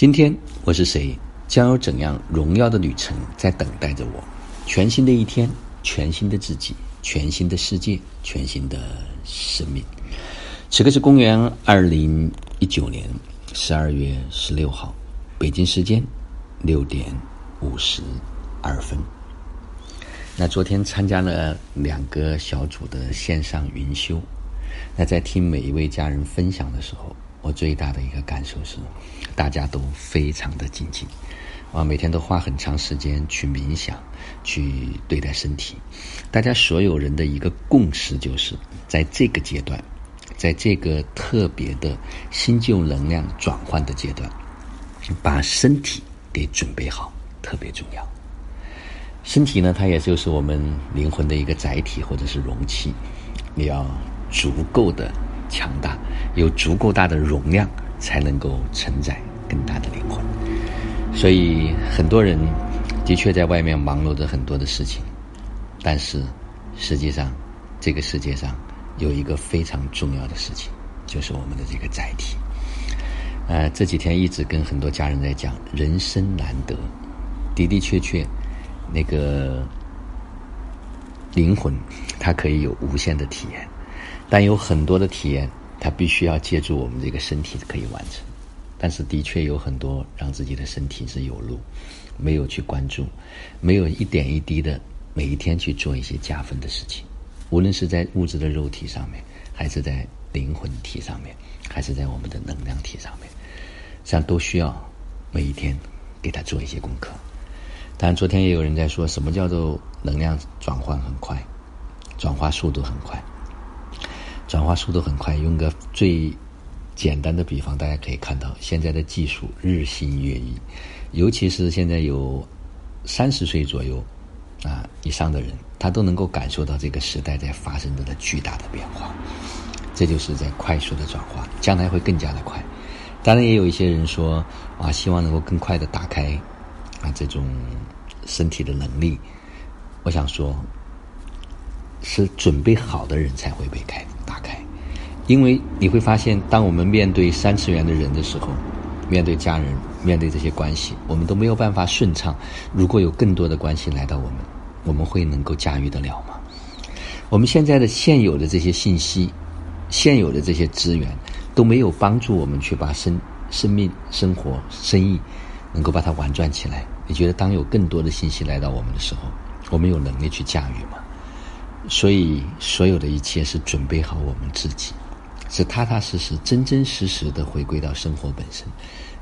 今天我是谁？将有怎样荣耀的旅程在等待着我？全新的一天，全新的自己，全新的世界，全新的生命。此刻是公元二零一九年十二月十六号，北京时间六点五十二分。那昨天参加了两个小组的线上云修，那在听每一位家人分享的时候。我最大的一个感受是，大家都非常的精进，啊，每天都花很长时间去冥想，去对待身体。大家所有人的一个共识就是，在这个阶段，在这个特别的新旧能量转换的阶段，把身体给准备好特别重要。身体呢，它也就是我们灵魂的一个载体或者是容器，你要足够的。强大，有足够大的容量，才能够承载更大的灵魂。所以，很多人的确在外面忙碌着很多的事情，但是实际上，这个世界上有一个非常重要的事情，就是我们的这个载体。呃，这几天一直跟很多家人在讲，人生难得，的的确确，那个灵魂它可以有无限的体验。但有很多的体验，它必须要借助我们这个身体可以完成。但是的确有很多让自己的身体是有路，没有去关注，没有一点一滴的每一天去做一些加分的事情。无论是在物质的肉体上面，还是在灵魂体上面，还是在我们的能量体上面，这样都需要每一天给他做一些功课。当然，昨天也有人在说什么叫做能量转换很快，转化速度很快。转化速度很快，用个最简单的比方，大家可以看到现在的技术日新月异，尤其是现在有三十岁左右啊以上的人，他都能够感受到这个时代在发生着的巨大的变化。这就是在快速的转化，将来会更加的快。当然，也有一些人说啊，希望能够更快的打开啊这种身体的能力。我想说，是准备好的人才会被开。因为你会发现，当我们面对三次元的人的时候，面对家人，面对这些关系，我们都没有办法顺畅。如果有更多的关系来到我们，我们会能够驾驭得了吗？我们现在的现有的这些信息，现有的这些资源，都没有帮助我们去把生生命、生活、生意能够把它玩转起来。你觉得，当有更多的信息来到我们的时候，我们有能力去驾驭吗？所以，所有的一切是准备好我们自己。是踏踏实实、真真实实的回归到生活本身，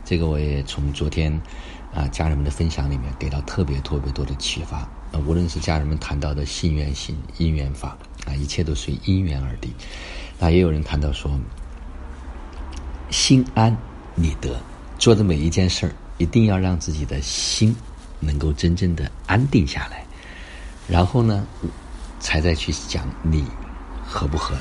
这个我也从昨天啊家人们的分享里面给到特别特别多的启发。啊，无论是家人们谈到的信愿行、因缘法啊，一切都随因缘而定。那也有人谈到说，心安理得，做的每一件事儿，一定要让自己的心能够真正的安定下来，然后呢，才再去讲理合不合。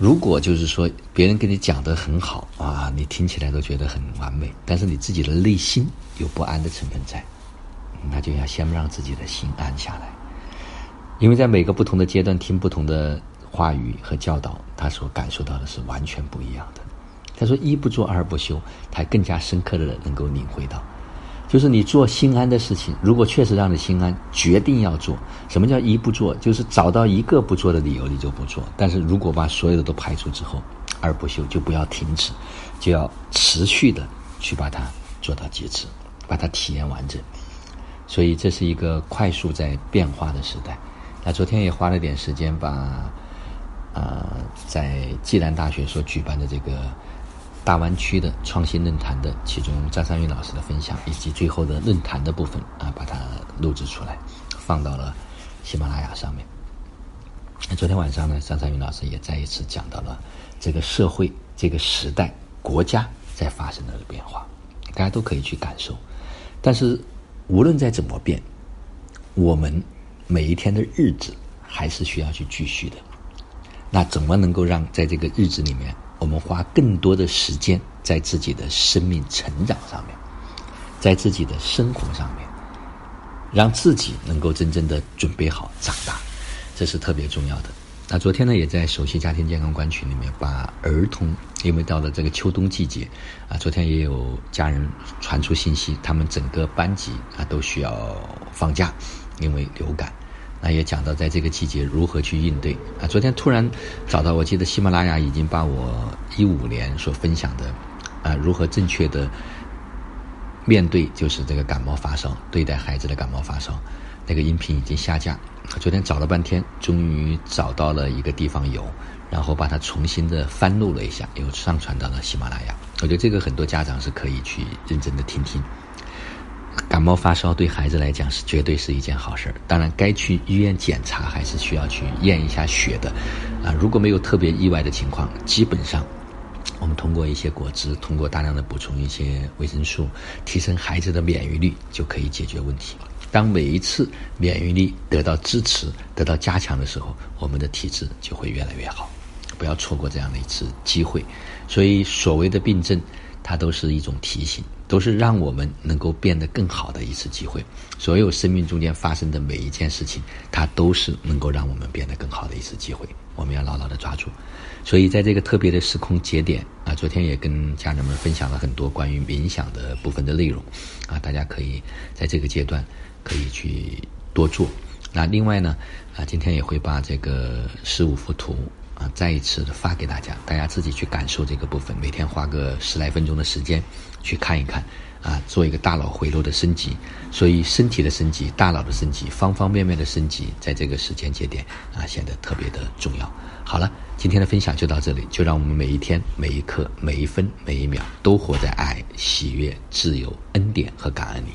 如果就是说别人跟你讲的很好啊，你听起来都觉得很完美，但是你自己的内心有不安的成分在，那就要先让自己的心安下来。因为在每个不同的阶段听不同的话语和教导，他所感受到的是完全不一样的。他说一不做二不休，他更加深刻的能够领会到。就是你做心安的事情，如果确实让你心安，决定要做。什么叫一不做？就是找到一个不做的理由，你就不做。但是如果把所有的都排除之后，二不休就不要停止，就要持续的去把它做到极致，把它体验完整。所以这是一个快速在变化的时代。那昨天也花了点时间把，啊，在暨南大学所举办的这个。大湾区的创新论坛的其中张三云老师的分享，以及最后的论坛的部分啊，把它录制出来，放到了喜马拉雅上面。那昨天晚上呢，张三云老师也再一次讲到了这个社会、这个时代、国家在发生的变化，大家都可以去感受。但是无论再怎么变，我们每一天的日子还是需要去继续的。那怎么能够让在这个日子里面？我们花更多的时间在自己的生命成长上面，在自己的生活上面，让自己能够真正的准备好长大，这是特别重要的。那昨天呢，也在首席家庭健康官群里面把儿童，因为到了这个秋冬季节，啊，昨天也有家人传出信息，他们整个班级啊都需要放假，因为流感。那也讲到在这个季节如何去应对啊。昨天突然找到，我记得喜马拉雅已经把我一五年所分享的啊如何正确的面对就是这个感冒发烧，对待孩子的感冒发烧那个音频已经下架。昨天找了半天，终于找到了一个地方有，然后把它重新的翻录了一下，又上传到了喜马拉雅。我觉得这个很多家长是可以去认真的听听。感冒发烧对孩子来讲是绝对是一件好事儿，当然该去医院检查还是需要去验一下血的，啊，如果没有特别意外的情况，基本上我们通过一些果汁，通过大量的补充一些维生素，提升孩子的免疫力就可以解决问题。当每一次免疫力得到支持、得到加强的时候，我们的体质就会越来越好，不要错过这样的一次机会。所以所谓的病症，它都是一种提醒。都是让我们能够变得更好的一次机会。所有生命中间发生的每一件事情，它都是能够让我们变得更好的一次机会。我们要牢牢的抓住。所以在这个特别的时空节点啊，昨天也跟家人们分享了很多关于冥想的部分的内容啊，大家可以在这个阶段可以去多做。那另外呢啊，今天也会把这个十五幅图。啊，再一次的发给大家，大家自己去感受这个部分。每天花个十来分钟的时间去看一看，啊，做一个大脑回路的升级。所以身体的升级、大脑的升级、方方面面的升级，在这个时间节点啊，显得特别的重要。好了，今天的分享就到这里，就让我们每一天、每一刻、每一分、每一秒，都活在爱、喜悦、自由、恩典和感恩里。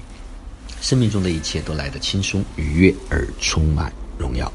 生命中的一切都来得轻松、愉悦而充满荣耀。